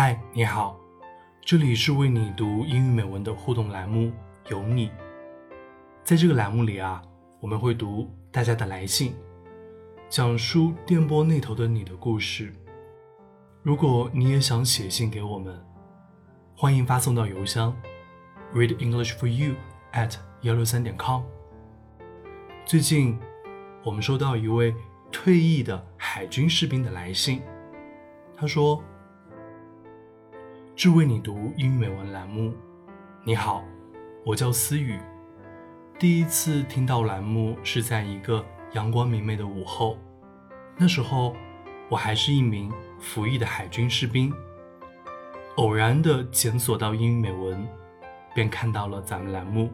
嗨，你好，这里是为你读英语美文的互动栏目，有你。在这个栏目里啊，我们会读大家的来信，讲述电波那头的你的故事。如果你也想写信给我们，欢迎发送到邮箱 read English for you at 幺六三点 com。最近，我们收到一位退役的海军士兵的来信，他说。只为你读英语美文栏目，你好，我叫思雨。第一次听到栏目是在一个阳光明媚的午后，那时候我还是一名服役的海军士兵。偶然的检索到英语美文，便看到了咱们栏目，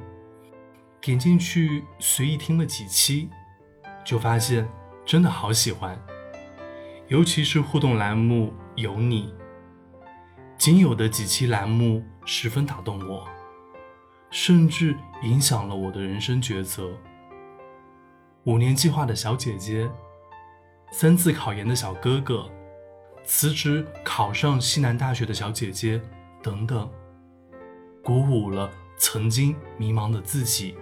点进去随意听了几期，就发现真的好喜欢，尤其是互动栏目有你。仅有的几期栏目十分打动我，甚至影响了我的人生抉择。五年计划的小姐姐，三次考研的小哥哥，辞职考上西南大学的小姐姐，等等，鼓舞了曾经迷茫的自己，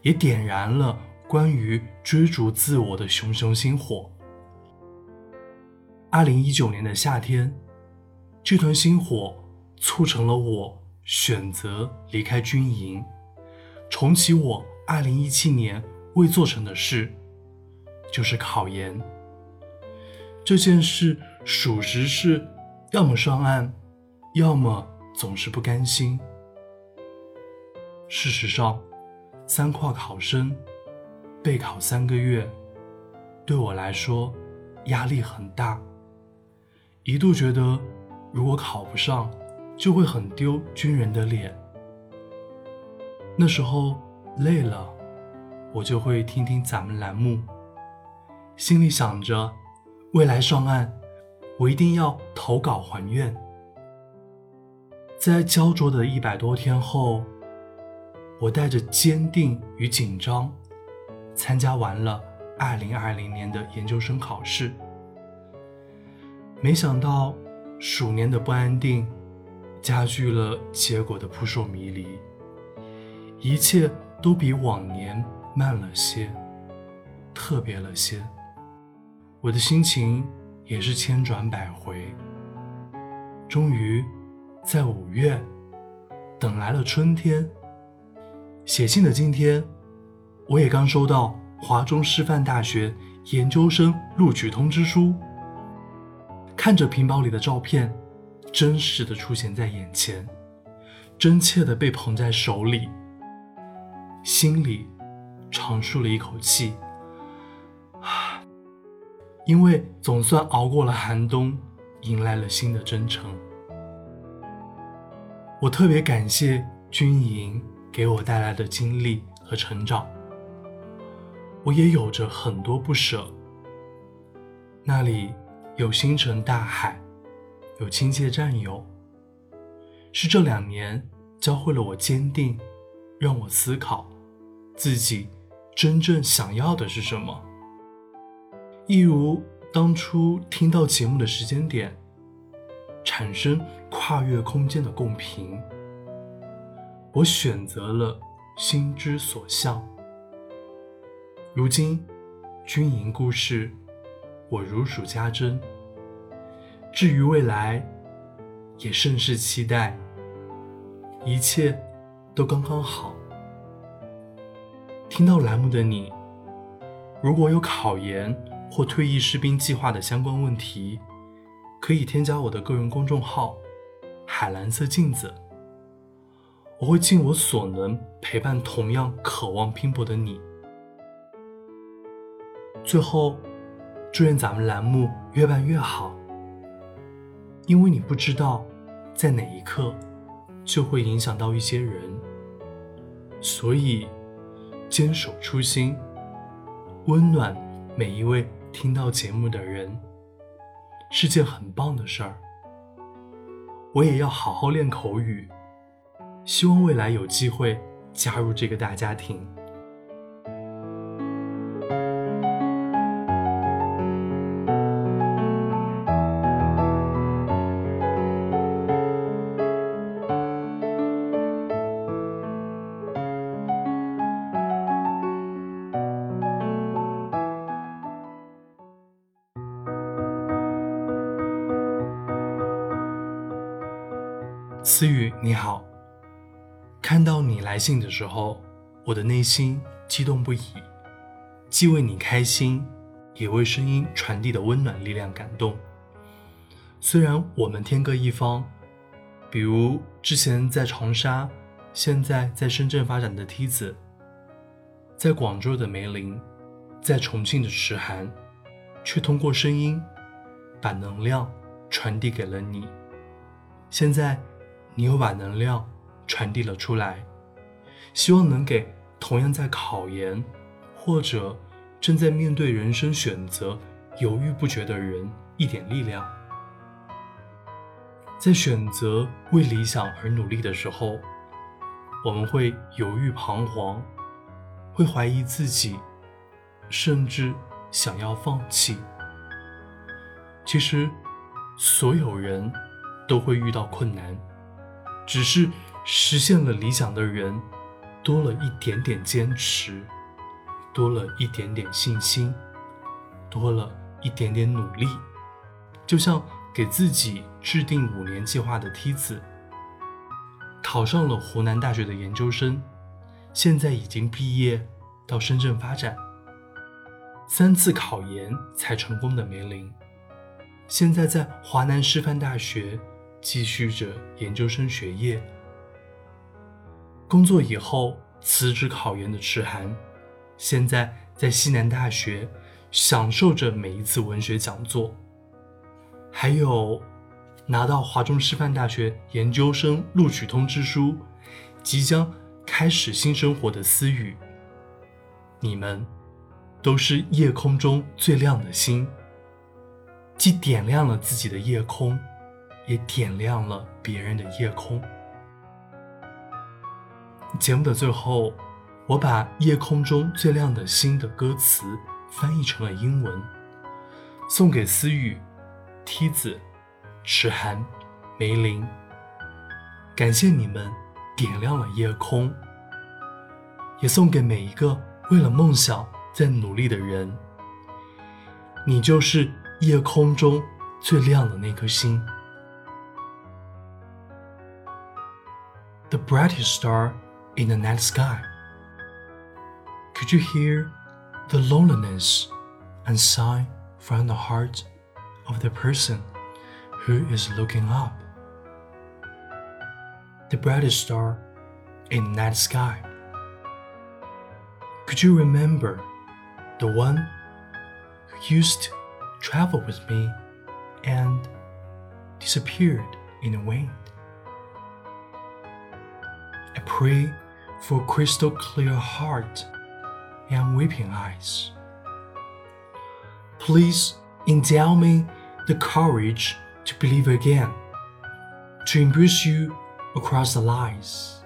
也点燃了关于追逐自我的熊熊星火。二零一九年的夏天。这团星火促成了我选择离开军营，重启我2017年未做成的事，就是考研。这件事属实是要么上岸，要么总是不甘心。事实上，三跨考生备考三个月，对我来说压力很大，一度觉得。如果考不上，就会很丢军人的脸。那时候累了，我就会听听咱们栏目，心里想着，未来上岸，我一定要投稿还愿。在焦灼的一百多天后，我带着坚定与紧张，参加完了二零二零年的研究生考试。没想到。鼠年的不安定，加剧了结果的扑朔迷离。一切都比往年慢了些，特别了些。我的心情也是千转百回。终于，在五月，等来了春天。写信的今天，我也刚收到华中师范大学研究生录取通知书。看着屏保里的照片，真实的出现在眼前，真切的被捧在手里，心里长舒了一口气。啊，因为总算熬过了寒冬，迎来了新的征程。我特别感谢军营给我带来的经历和成长，我也有着很多不舍。那里。有星辰大海，有亲切战友，是这两年教会了我坚定，让我思考自己真正想要的是什么。一如当初听到节目的时间点，产生跨越空间的共频，我选择了心之所向。如今，军营故事。我如数家珍。至于未来，也甚是期待。一切都刚刚好。听到栏目的你，如果有考研或退役士兵计划的相关问题，可以添加我的个人公众号“海蓝色镜子”，我会尽我所能陪伴同样渴望拼搏的你。最后。祝愿咱们栏目越办越好，因为你不知道，在哪一刻就会影响到一些人，所以坚守初心，温暖每一位听到节目的人，是件很棒的事儿。我也要好好练口语，希望未来有机会加入这个大家庭。思雨，你好。看到你来信的时候，我的内心激动不已，既为你开心，也为声音传递的温暖力量感动。虽然我们天各一方，比如之前在长沙，现在在深圳发展的梯子，在广州的梅林，在重庆的池涵，却通过声音把能量传递给了你。现在。你又把能量传递了出来，希望能给同样在考研或者正在面对人生选择犹豫不决的人一点力量。在选择为理想而努力的时候，我们会犹豫彷徨，会怀疑自己，甚至想要放弃。其实，所有人都会遇到困难。只是实现了理想的人，多了一点点坚持，多了一点点信心，多了一点点努力。就像给自己制定五年计划的梯子，考上了湖南大学的研究生，现在已经毕业到深圳发展，三次考研才成功的梅林，现在在华南师范大学。继续着研究生学业，工作以后辞职考研的池涵，现在在西南大学享受着每一次文学讲座。还有拿到华中师范大学研究生录取通知书，即将开始新生活的思雨，你们都是夜空中最亮的星，既点亮了自己的夜空。也点亮了别人的夜空。节目的最后，我把夜空中最亮的星的歌词翻译成了英文，送给思雨、梯子、池寒、梅林。感谢你们点亮了夜空，也送给每一个为了梦想在努力的人。你就是夜空中最亮的那颗星。The brightest star in the night sky. Could you hear the loneliness and sigh from the heart of the person who is looking up? The brightest star in the night sky. Could you remember the one who used to travel with me and disappeared in the wind? Pray for crystal clear heart and weeping eyes. Please endow me the courage to believe again, to embrace you across the lies.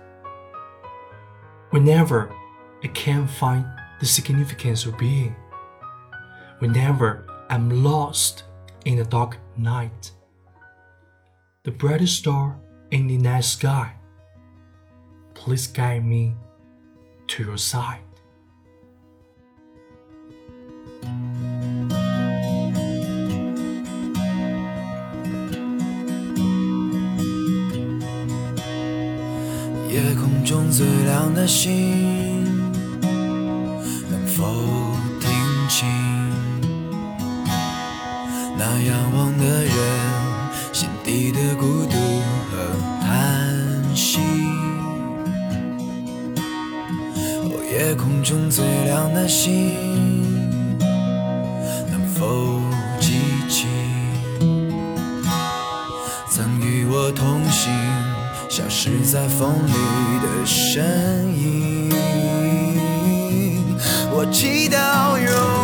Whenever I can't find the significance of being, whenever I'm lost in the dark night, the brightest star in the night sky Please guide me to your side. 夜空中最亮的星， 夜空中最亮的星，能否记起曾与我同行、消失在风里的身影？我祈祷有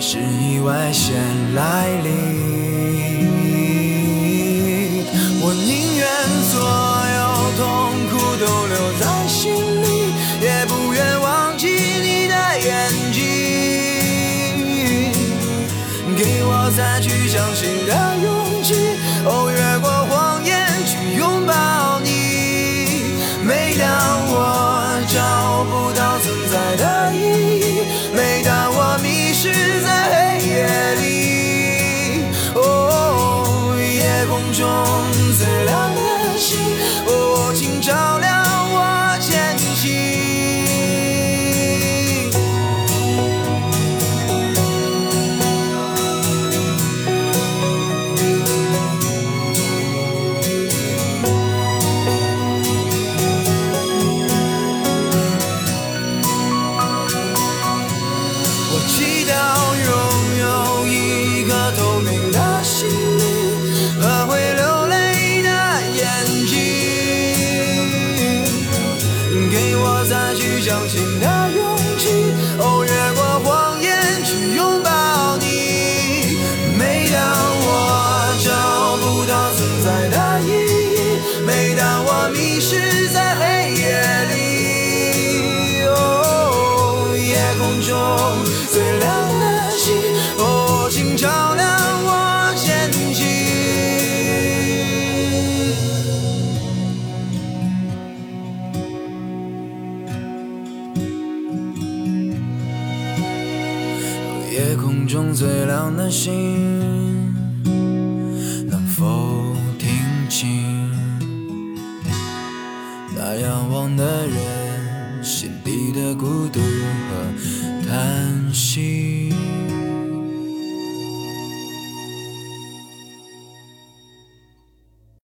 是意外先来临。夜空中最亮的星。